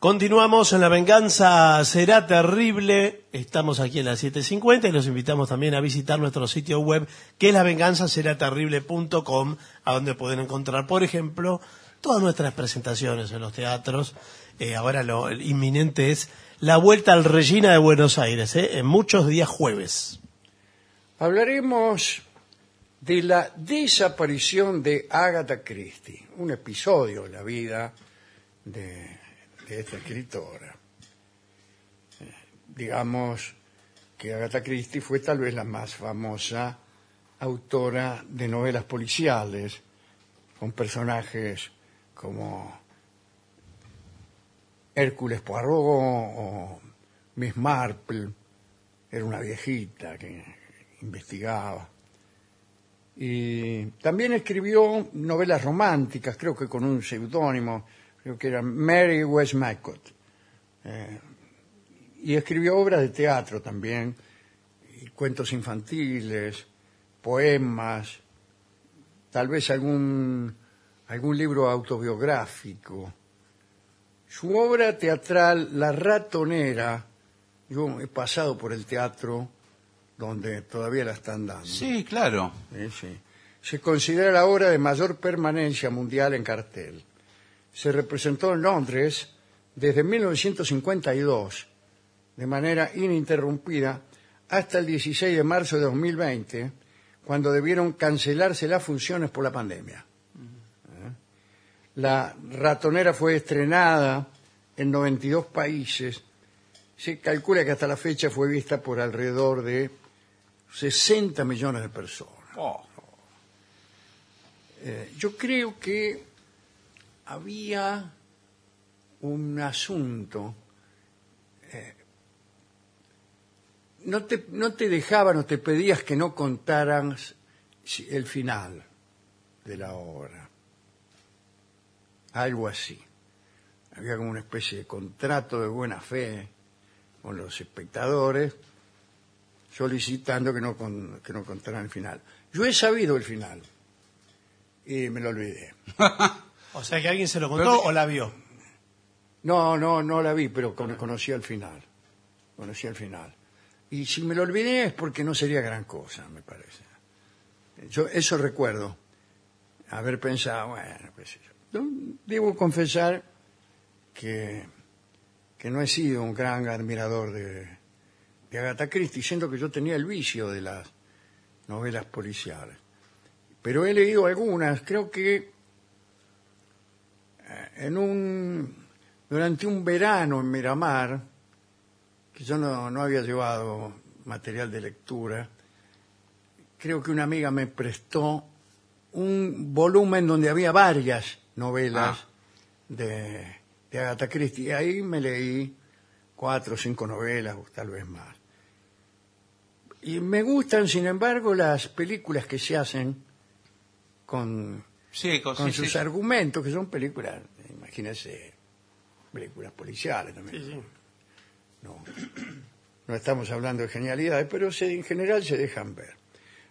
Continuamos en La Venganza Será Terrible. Estamos aquí en las 7.50 y los invitamos también a visitar nuestro sitio web que es lavenganzaseraterrible.com a donde pueden encontrar, por ejemplo, todas nuestras presentaciones en los teatros. Eh, ahora lo inminente es la vuelta al Regina de Buenos Aires, eh, en muchos días jueves. Hablaremos de la desaparición de Agatha Christie, un episodio de la vida de de esta escritora. Digamos que Agatha Christie fue tal vez la más famosa autora de novelas policiales, con personajes como Hércules Poirot o Miss Marple, era una viejita que investigaba. Y también escribió novelas románticas, creo que con un seudónimo, creo que era Mary Westmacott. Eh, y escribió obras de teatro también, y cuentos infantiles, poemas, tal vez algún, algún libro autobiográfico. Su obra teatral, La ratonera, yo he pasado por el teatro donde todavía la están dando. Sí, claro. Sí, sí. Se considera la obra de mayor permanencia mundial en cartel se representó en Londres desde 1952 de manera ininterrumpida hasta el 16 de marzo de 2020, cuando debieron cancelarse las funciones por la pandemia. La ratonera fue estrenada en 92 países. Se calcula que hasta la fecha fue vista por alrededor de 60 millones de personas. Oh. Eh, yo creo que había un asunto. Eh, no, te, no te dejaban o te pedías que no contaran el final de la obra. Algo así. Había como una especie de contrato de buena fe con los espectadores solicitando que no, que no contaran el final. Yo he sabido el final y me lo olvidé. O sea que alguien se lo contó o la vio. No, no, no la vi, pero conocí al final. Conocí al final. Y si me lo olvidé es porque no sería gran cosa, me parece. Yo eso recuerdo. Haber pensado, bueno, pues debo confesar que, que no he sido un gran admirador de, de Agatha Christie, siendo que yo tenía el vicio de las novelas policiales. Pero he leído algunas, creo que en un, durante un verano en Miramar, que yo no, no había llevado material de lectura, creo que una amiga me prestó un volumen donde había varias novelas ah. de, de Agatha Christie. Y ahí me leí cuatro o cinco novelas, o tal vez más. Y me gustan, sin embargo, las películas que se hacen con, con, sus argumentos, que son películas imagínese películas policiales también. No, no estamos hablando de genialidades, pero en general se dejan ver.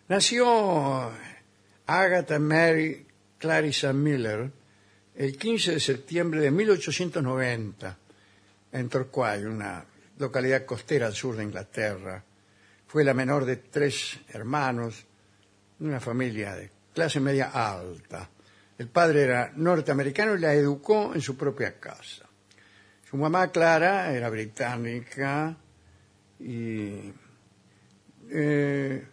Nació Agatha Mary Clarissa Miller el 15 de septiembre de 1890 en Torquay, una localidad costera al sur de Inglaterra. Fue la menor de tres hermanos, una familia de clase media alta. El padre era norteamericano y la educó en su propia casa. Su mamá, Clara, era británica y eh,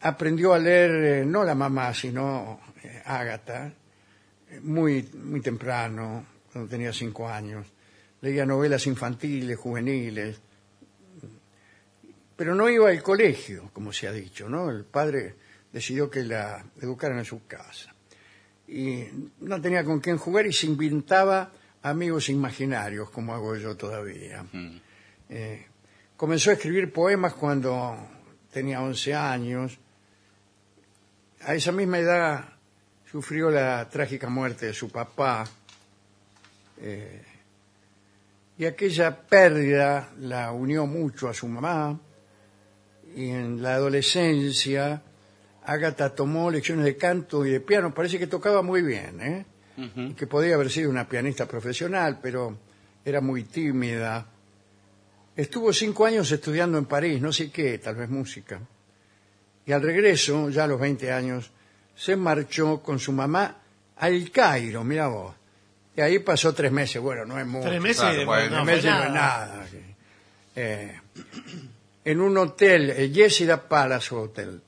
aprendió a leer, eh, no la mamá, sino eh, Ágata, muy, muy temprano, cuando tenía cinco años. Leía novelas infantiles, juveniles, pero no iba al colegio, como se ha dicho, ¿no? El padre decidió que la educaran en su casa y no tenía con quién jugar y se inventaba amigos imaginarios, como hago yo todavía. Mm. Eh, comenzó a escribir poemas cuando tenía 11 años. A esa misma edad sufrió la trágica muerte de su papá. Eh, y aquella pérdida la unió mucho a su mamá. Y en la adolescencia Agatha tomó lecciones de canto y de piano, parece que tocaba muy bien, ¿eh? y que podía haber sido una pianista profesional, pero era muy tímida. Estuvo cinco años estudiando en París, no sé qué, tal vez música. Y al regreso, ya a los 20 años, se marchó con su mamá al Cairo, mira vos. Y ahí pasó tres meses, bueno, no es mucho. Tres meses, Claro, bueno, no, Tres fue meses no es nada. sí. Eh, en un hotel, el Yesida Palace Hotel,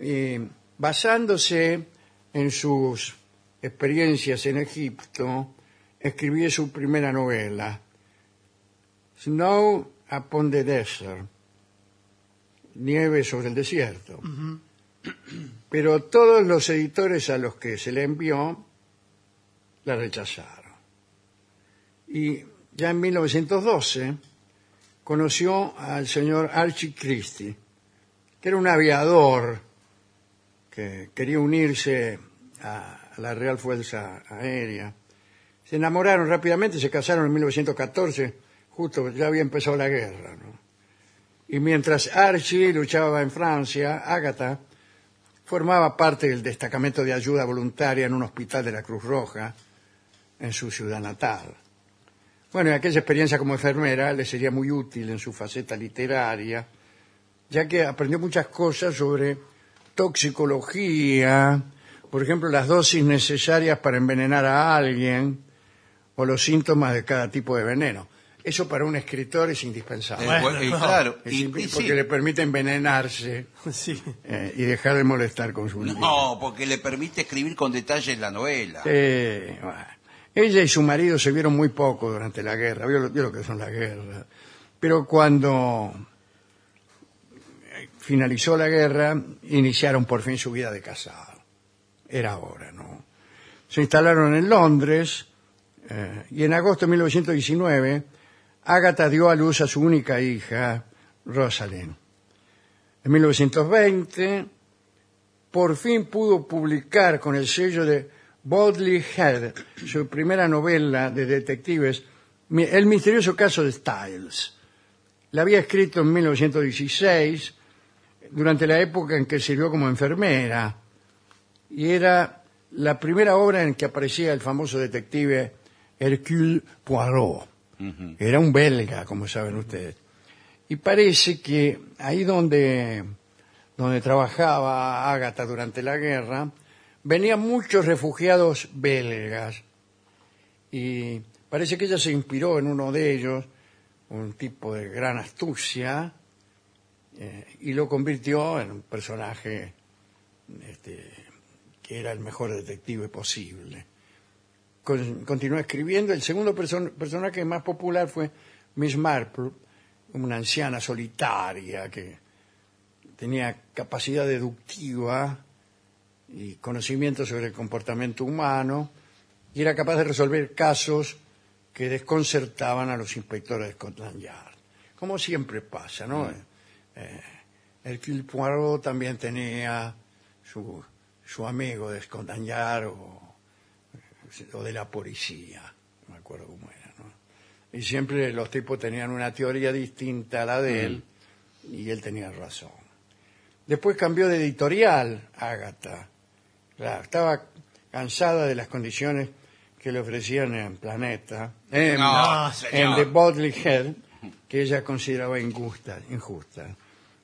y basándose en sus experiencias en Egipto, escribió su primera novela, Snow upon the Desert, Nieve sobre el desierto. Pero todos los editores a los que se le envió la rechazaron. Y ya en 1912 conoció al señor Archie Christie, que era un aviador que quería unirse a la Real Fuerza Aérea. Se enamoraron rápidamente, se casaron en 1914, justo ya había empezado la guerra. Y mientras Archie luchaba en Francia, Agatha formaba parte del destacamento de ayuda voluntaria en un hospital de la Cruz Roja en su ciudad natal. Bueno, y aquella experiencia como enfermera le sería muy útil en su faceta literaria, ya que aprendió muchas cosas sobre toxicología, por ejemplo, las dosis necesarias para envenenar a alguien o los síntomas de cada tipo de veneno. Eso para un escritor es indispensable. Eh, Bueno, bueno, y claro, Es y- imp- y porque sí. le permite envenenarse Sí. eh, y dejar de molestar con su vida. No, porque le permite escribir con detalles la novela. Sí, bueno. Ella y su marido se vieron muy poco durante la guerra, vio, lo- vio lo que son las guerras. Pero cuando eh, finalizó la guerra, iniciaron por fin su vida de casado. Era hora, ¿no? Se instalaron en Londres eh, y en agosto de 1919 Agatha dio a luz a su única hija, Rosalind. En 1920 por fin pudo publicar con el sello de Bodley Head su primera novela de detectives, El misterioso caso de Styles. La había escrito en 1916, durante la época en que sirvió como enfermera, y era la primera obra en que aparecía el famoso detective Hercule Poirot. Era un belga, como saben ustedes. Y parece que ahí donde, donde trabajaba Ágata durante la guerra, venían muchos refugiados belgas. Y parece que ella se inspiró en uno de ellos, un tipo de gran astucia, eh, y lo convirtió en un personaje este, que era el mejor detective posible. Con- continuó escribiendo. El segundo person- personaje más popular fue Miss Marple, una anciana solitaria que tenía capacidad deductiva y conocimiento sobre el comportamiento humano y era capaz de resolver casos que desconcertaban a los inspectores de Scotland Yard. Como siempre pasa, ¿no? Eh, Hercule Poirot también tenía su, su amigo de Scotland Yard o, o de la policía, no me acuerdo cómo era, ¿no? Y siempre los tipos tenían una teoría distinta a la de él y él tenía razón. Después cambió de editorial, Ágata. Claro, estaba cansada de las condiciones que le ofrecían en Planeta, en, No, en. The Bodley Head, que ella consideraba injusta, injusta.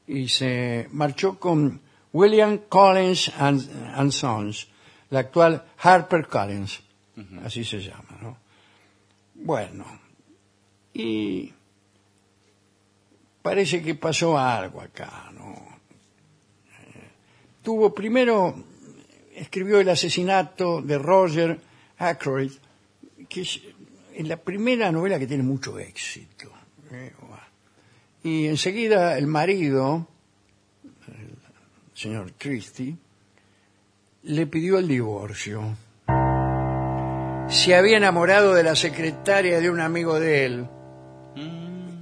Y se marchó con William Collins and, and Sons, la actual Harper Collins, así se llama, ¿no? Bueno, y parece que pasó algo acá, ¿no? Eh, Tuvo primero, escribió el asesinato de Roger Ackroyd, que es la primera novela que tiene mucho éxito. ¿eh? Y enseguida el marido, el señor Christie, le pidió el divorcio. Se había enamorado de la secretaria de un amigo de él.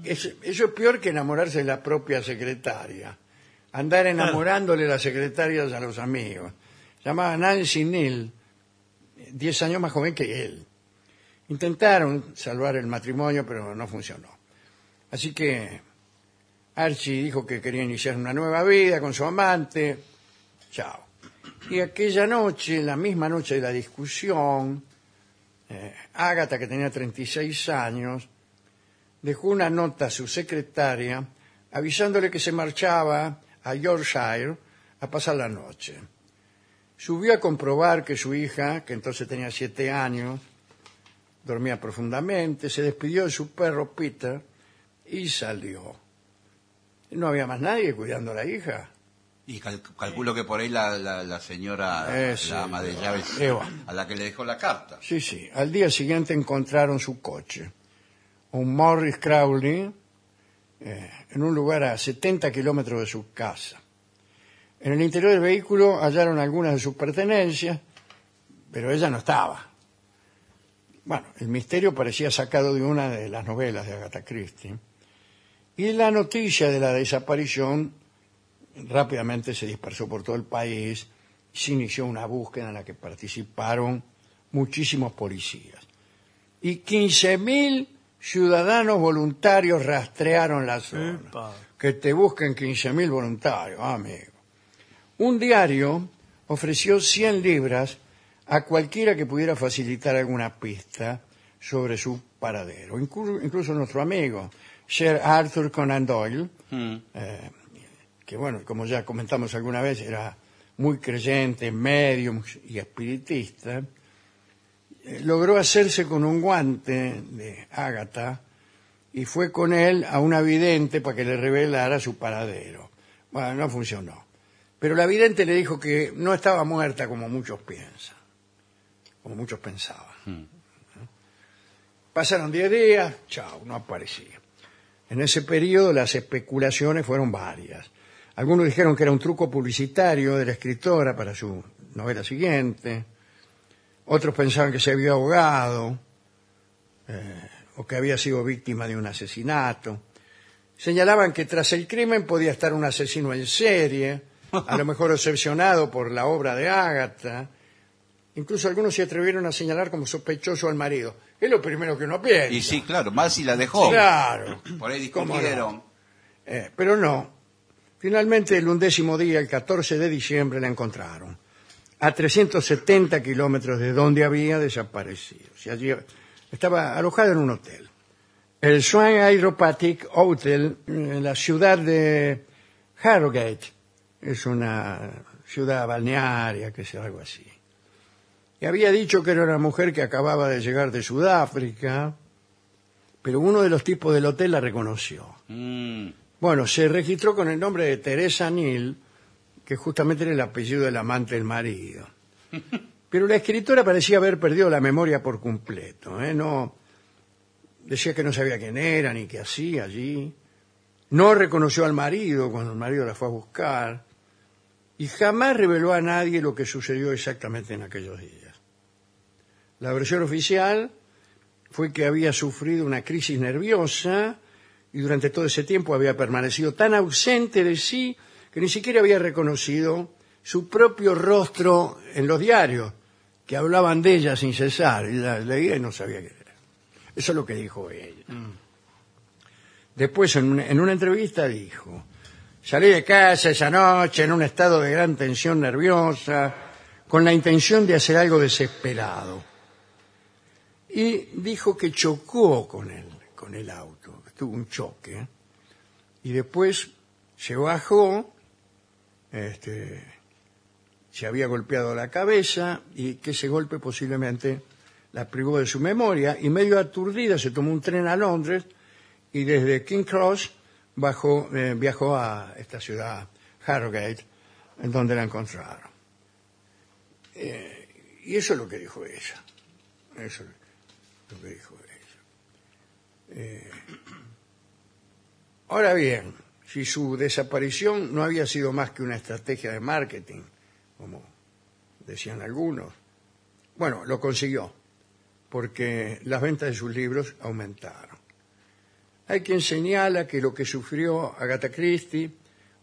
Es- eso es peor que enamorarse de la propia secretaria. Andar enamorándole las secretarias a los amigos. Llamaba Nancy Neal, 10 años más joven que él. Intentaron salvar el matrimonio, pero no funcionó. Así que Archie dijo que quería iniciar una nueva vida con su amante. Chao. Y aquella noche, la misma noche de la discusión, eh, Ágata, que tenía 36 años, dejó una nota a su secretaria avisándole que se marchaba a Yorkshire a pasar la noche. Subió a comprobar que su hija, que entonces tenía siete años, dormía profundamente, se despidió de su perro Peter y salió. No había más nadie cuidando a la hija. Y cal- calculo que por ahí la, la, la señora, Eso, la ama de llaves, Eva. a la que le dejó la carta. Sí, sí. Al día siguiente encontraron su coche, un Morris Crowley, eh, en un lugar a 70 kilómetros de su casa. En el interior del vehículo hallaron algunas de sus pertenencias, pero ella no estaba. Bueno, el misterio parecía sacado de una de las novelas de Agatha Christie. Y la noticia de la desaparición rápidamente se dispersó por todo el país y se inició una búsqueda en la que participaron muchísimos policías. Y 15.000 ciudadanos voluntarios rastrearon la zona. Epa. Que te busquen 15.000 voluntarios, amigo. Un diario ofreció 100 libras a cualquiera que pudiera facilitar alguna pista sobre su paradero. Inclu- incluso nuestro amigo, Sir Arthur Conan Doyle, Mm. eh, que bueno, como ya comentamos alguna vez, era muy creyente, medium y espiritista, eh, logró hacerse con un guante de Ágata y fue con él a una vidente para que le revelara su paradero. Bueno, no funcionó. Pero la vidente le dijo que no estaba muerta como muchos piensan, como muchos pensaban. Pasaron 10 días, chao, no aparecía. En ese periodo las especulaciones fueron varias. Algunos dijeron que era un truco publicitario de la escritora para su novela siguiente. Otros pensaban que se había ahogado eh, o que había sido víctima de un asesinato. Señalaban que tras el crimen podía estar un asesino en serie, a lo mejor obsesionado por la obra de Ágata. Incluso algunos se atrevieron a señalar como sospechoso al marido. Es lo primero que uno piensa. Y sí, claro, más si la dejó. Claro. Por ahí discutieron. Eh, pero no. Finalmente, el undécimo día, el 14 de diciembre, la encontraron. A 370 kilómetros de donde había desaparecido. O sea, allí estaba alojada en un hotel. El Swan Hydropathic Hotel, en la ciudad de Harrogate. Es una ciudad balnearia, que sea algo así. Y había dicho que era una mujer que acababa de llegar de Sudáfrica, pero uno de los tipos del hotel la reconoció. Mm. Bueno, se registró con el nombre de Teresa Neal, que justamente era el apellido del amante del marido. Pero la escritora parecía haber perdido la memoria por completo. ¿eh? No, decía que no sabía quién era ni qué hacía allí. No reconoció al marido cuando el marido la fue a buscar. Y jamás reveló a nadie lo que sucedió exactamente en aquellos días. La versión oficial fue que había sufrido una crisis nerviosa y durante todo ese tiempo había permanecido tan ausente de sí que ni siquiera había reconocido su propio rostro en los diarios, que hablaban de ella sin cesar. Y la leía y no sabía qué era. Eso es lo que dijo ella. Después, en una, en una entrevista, dijo, salí de casa esa noche en un estado de gran tensión nerviosa, con la intención de hacer algo desesperado. Y dijo que chocó con el, con el auto, tuvo un choque. Y después se bajó, este, se había golpeado la cabeza y que ese golpe posiblemente la privó de su memoria y medio aturdida se tomó un tren a Londres y desde King Cross bajó, eh, viajó a esta ciudad, Harrogate, en donde la encontraron. Eh, y eso es lo que dijo ella. Eso es lo que dijo ella. Ahora bien, si su desaparición no había sido más que una estrategia de marketing, como decían algunos, bueno, lo consiguió, porque las ventas de sus libros aumentaron. Hay quien señala que lo que sufrió Agatha Christie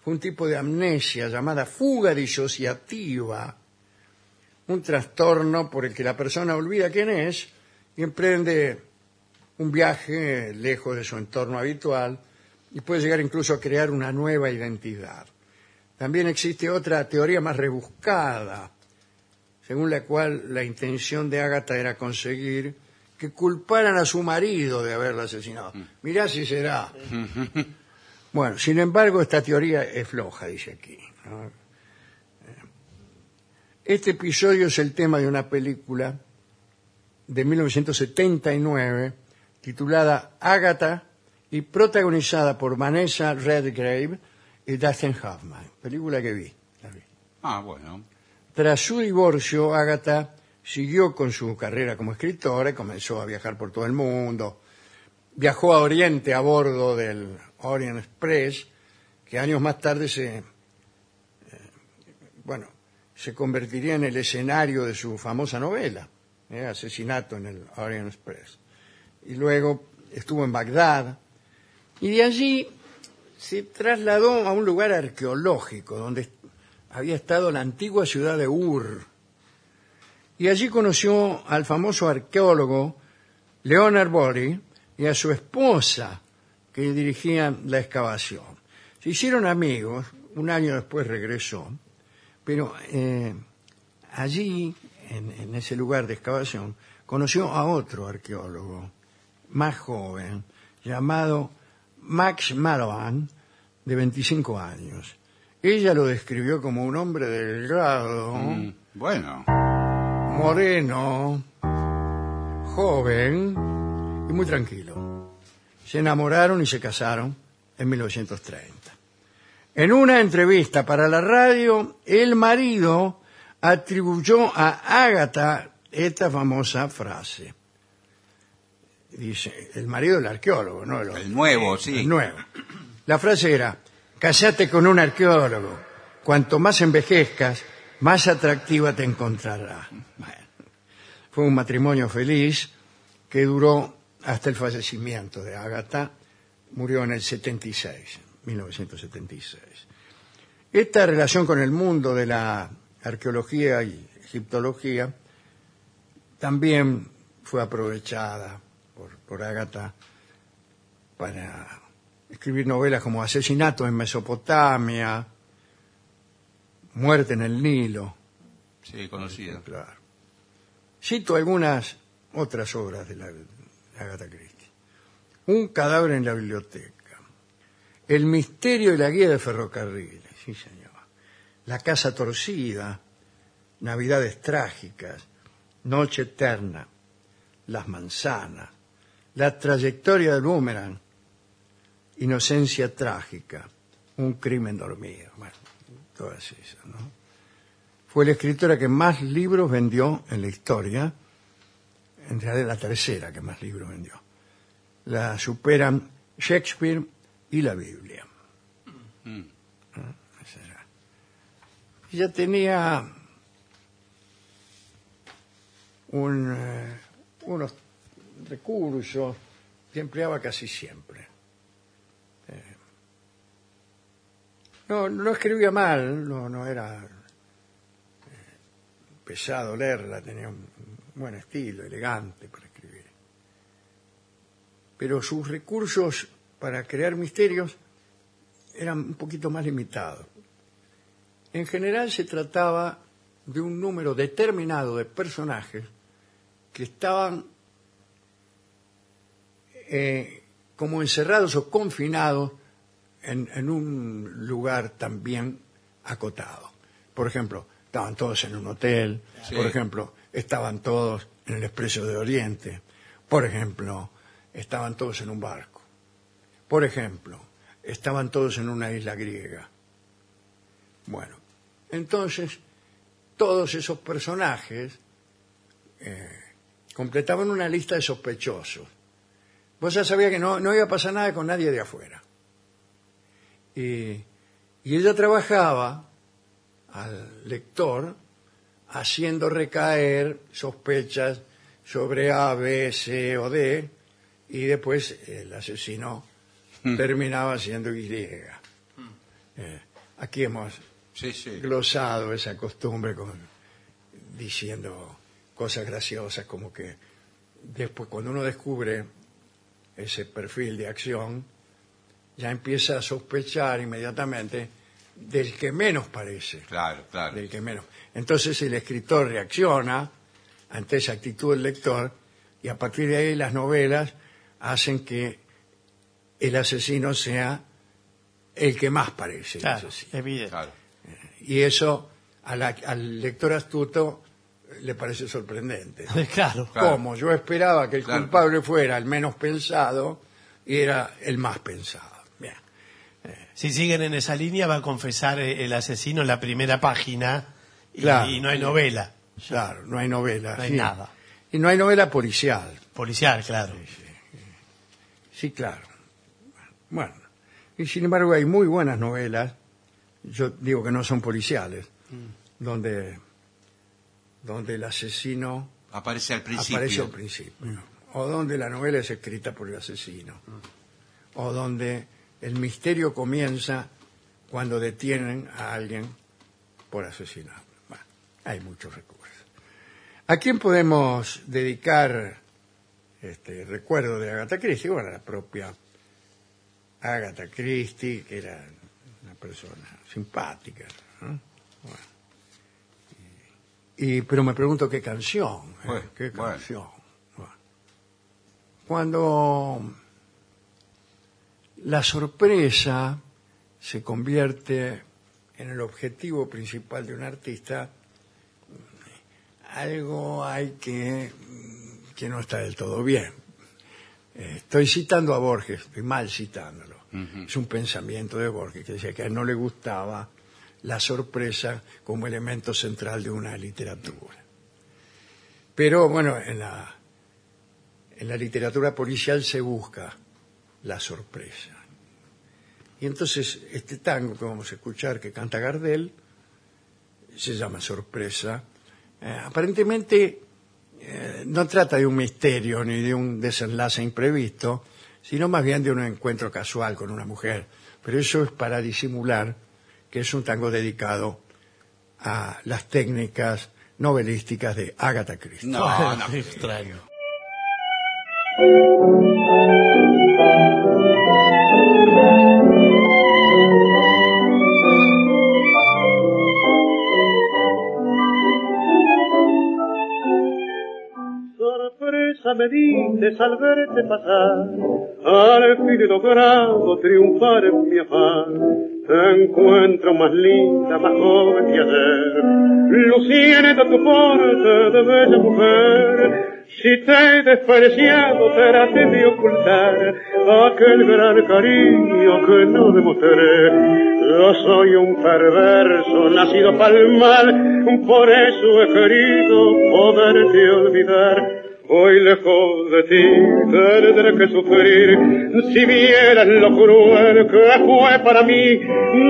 fue un tipo de amnesia llamada fuga disociativa, un trastorno por el que la persona olvida quién es y emprende un viaje lejos de su entorno habitual y puede llegar incluso a crear una nueva identidad. También existe otra teoría más rebuscada. según la cual la intención de Ágata era conseguir que culparan a su marido de haberla asesinado. Mirá si será. Bueno, sin embargo, esta teoría es floja, dice aquí. ¿no? Este episodio es el tema de una película de 1979 titulada Agatha y protagonizada por Vanessa Redgrave y Dustin Hoffman. Película que vi. la vi. Ah, bueno. Tras su divorcio, Agatha siguió con su carrera como escritora y comenzó a viajar por todo el mundo. Viajó a Oriente a bordo del Orient Express, que años más tarde se, eh, bueno, se convertiría en el escenario de su famosa novela, eh, Asesinato en el Orient Express. Y luego estuvo en Bagdad y de allí se trasladó a un lugar arqueológico donde había estado la antigua ciudad de Ur. Y allí conoció al famoso arqueólogo Leonard Bory y a su esposa, que dirigían la excavación. Se hicieron amigos, un año después regresó, pero eh, allí, en, en ese lugar de excavación, conoció a otro arqueólogo, más joven, llamado Max Malavan, de 25 años. Ella lo describió como un hombre delgado, Mm, Bueno. moreno, joven y muy tranquilo. Se enamoraron y se casaron en 1930. En una entrevista para la radio, el marido atribuyó a Ágata esta famosa frase. Dice, el marido del arqueólogo, no el, nuevo, sí. El nuevo. La frase era, casate con un arqueólogo. Cuanto más envejezcas, más atractiva te encontrará. Bueno, fue un matrimonio feliz que duró hasta el fallecimiento de Ágata. Murió en el 76, 1976. Esta relación con el mundo de la arqueología y egiptología también fue aprovechada por, por Ágata para escribir novelas como Asesinato en Mesopotamia, Muerte en el Nilo. Sí, conocido. Claro. Cito algunas otras obras de, la, de Agatha Christie. Un cadáver en la biblioteca. El misterio y la guía de ferrocarriles. Sí, señor. La casa torcida. Navidades trágicas. Noche eterna. Las manzanas. La trayectoria del boomerang. Inocencia trágica. Un crimen dormido. Bueno, todas esas, ¿no? Fue la escritora que más libros vendió en la historia, en realidad la tercera que más libros vendió. La superan Shakespeare y la Biblia. Mm. ¿Ah? Ella tenía eh, unos recursos que empleaba casi siempre. Eh, no, no escribía mal, no, no era eh, pesado leerla, tenía un buen estilo, elegante para escribir. Pero sus recursos para crear misterios eran un poquito más limitados. En general se trataba de un número determinado de personajes que estaban eh, como encerrados o confinados en, en un lugar también acotado. Por ejemplo, estaban todos en un hotel, Sí. por ejemplo, estaban todos en el Expreso de Oriente, por ejemplo, estaban todos en un barco, por ejemplo, estaban todos en una isla griega. Bueno, entonces, todos esos personajes eh, completaban una lista de sospechosos. Vos ya sabías que no, no iba a pasar nada con nadie de afuera. Y, y ella trabajaba al lector haciendo recaer sospechas sobre A, B, C o D, y después el asesino terminaba siendo Y. Eh, aquí hemos Sí, sí. glosado esa costumbre con, diciendo cosas graciosas como que después cuando uno descubre ese perfil de acción ya empieza a sospechar inmediatamente del que menos parece. Claro, claro. del que menos. Entonces el escritor reacciona ante esa actitud del lector y a partir de ahí las novelas hacen que el asesino sea el que más parece Claro, evidente. Claro. Y eso a la- al lector astuto le parece sorprendente. Claro. Claro. Como yo esperaba que el Claro. culpable fuera el menos pensado y era el más pensado. Bien. Si siguen en esa línea, va a confesar eh, el asesino en la primera página y, Claro. y no hay novela. Claro, no hay novela. No hay sí. nada. Y no hay novela policial. Policial, claro. Sí, claro. Bueno, y sin embargo hay muy buenas novelas, yo digo que no son policiales, donde, donde el asesino Aparece al principio. aparece al principio, o donde la novela es escrita por el asesino, o donde el misterio comienza cuando detienen a alguien por asesinato. Bueno, hay muchos recursos. ¿A quién podemos dedicar este recuerdo de Agatha Christie? Bueno, a la propia Agatha Christie, que era persona simpática. ¿no? Bueno. Y, pero me pregunto qué canción. ¿eh? Bueno, ¿Qué bueno. canción? Cuando la sorpresa se convierte en el objetivo principal de un artista, algo hay que que no está del todo bien. Estoy citando a Borges, estoy mal citándolo. Es un pensamiento de Borges que decía que a él no le gustaba la sorpresa como elemento central de una literatura. Pero bueno, en la, en la literatura policial se busca la sorpresa. Y entonces este tango que vamos a escuchar que canta Gardel se llama Sorpresa. Eh, aparentemente eh, no trata de un misterio ni de un desenlace imprevisto, sino más bien de un encuentro casual con una mujer. Pero eso es para disimular que es un tango dedicado a las técnicas novelísticas de Agatha Christie. No, no. Qué extraño. Sorpresa me dices al verte pasar, al fin he logrado triunfar en mi afán. Te encuentro más linda, más joven que ayer, luciendo tu porte de bella mujer. Si te he despreciado, traté de ocultar aquel gran cariño que no demostré. Yo soy un perverso, nacido para el mal, por eso he querido poderte olvidar. Hoy lejos de ti tendré que sufrir, si vieras lo cruel que fue para mí,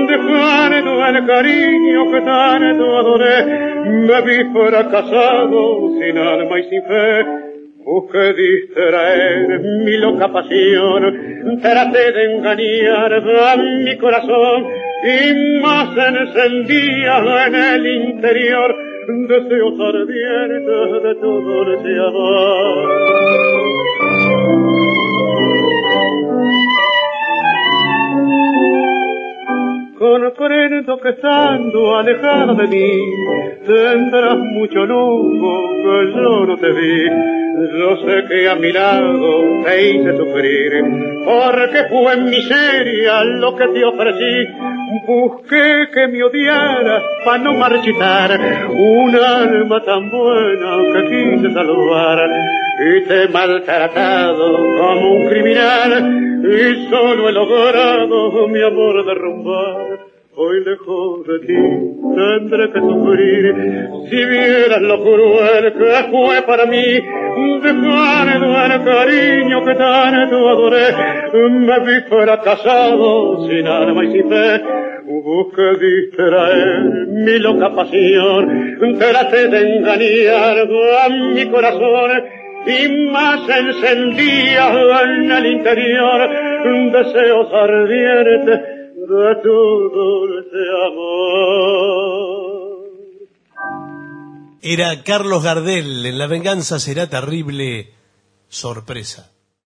dejando el cariño que tanto adoré, me vi fracasado, sin alma y sin fe, Busqué distraer mi loca pasión, traté de engañar a mi corazón. Y más encendía en el interior deseos ardientes de tu dulce amor. Comprendo que estando alejado de mí tendrás mucho lujo que yo no te vi. Yo sé que a mi lado te hice sufrir, porque fue en miseria lo que te ofrecí. Busqué que me odiaras para no marchitar un alma tan buena que quise salvar. Y te he maltratado como un criminal y solo he logrado mi amor derrumbar. Hoy lejos de ti tendré que sufrir. Si vieras lo cruel que fue para mí dejando el cariño que tanto adoré. Me vi fracasado sin alma y sin fe. Busqué distraer mi loca pasión. Traté de engañar a mi corazón. Y más encendía en el interior deseos ardientes Era Carlos Gardel, en La venganza será terrible, sorpresa.